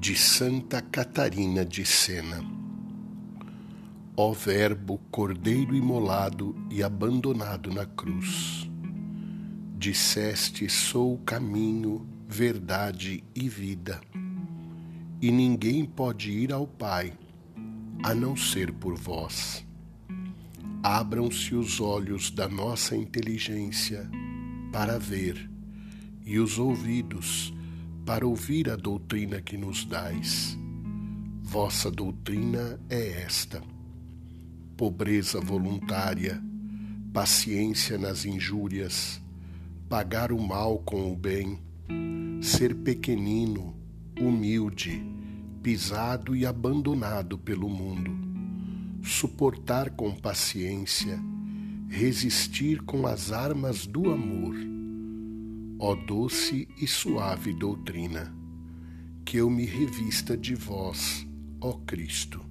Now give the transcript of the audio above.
de Santa Catarina de Sena. Ó Verbo, Cordeiro imolado e abandonado na cruz, disseste: Sou o caminho, verdade e vida, e ninguém pode ir ao Pai a não ser por vós. Abram-se os olhos da nossa inteligência para ver, e os ouvidos para ouvir a doutrina que nos dais. Vossa doutrina é esta: pobreza voluntária, paciência nas injúrias, pagar o mal com o bem, ser pequenino, humilde, pisado e abandonado pelo mundo, suportar com paciência, resistir com as armas do amor Ó doce e suave doutrina, que eu me revista de vós, ó Cristo.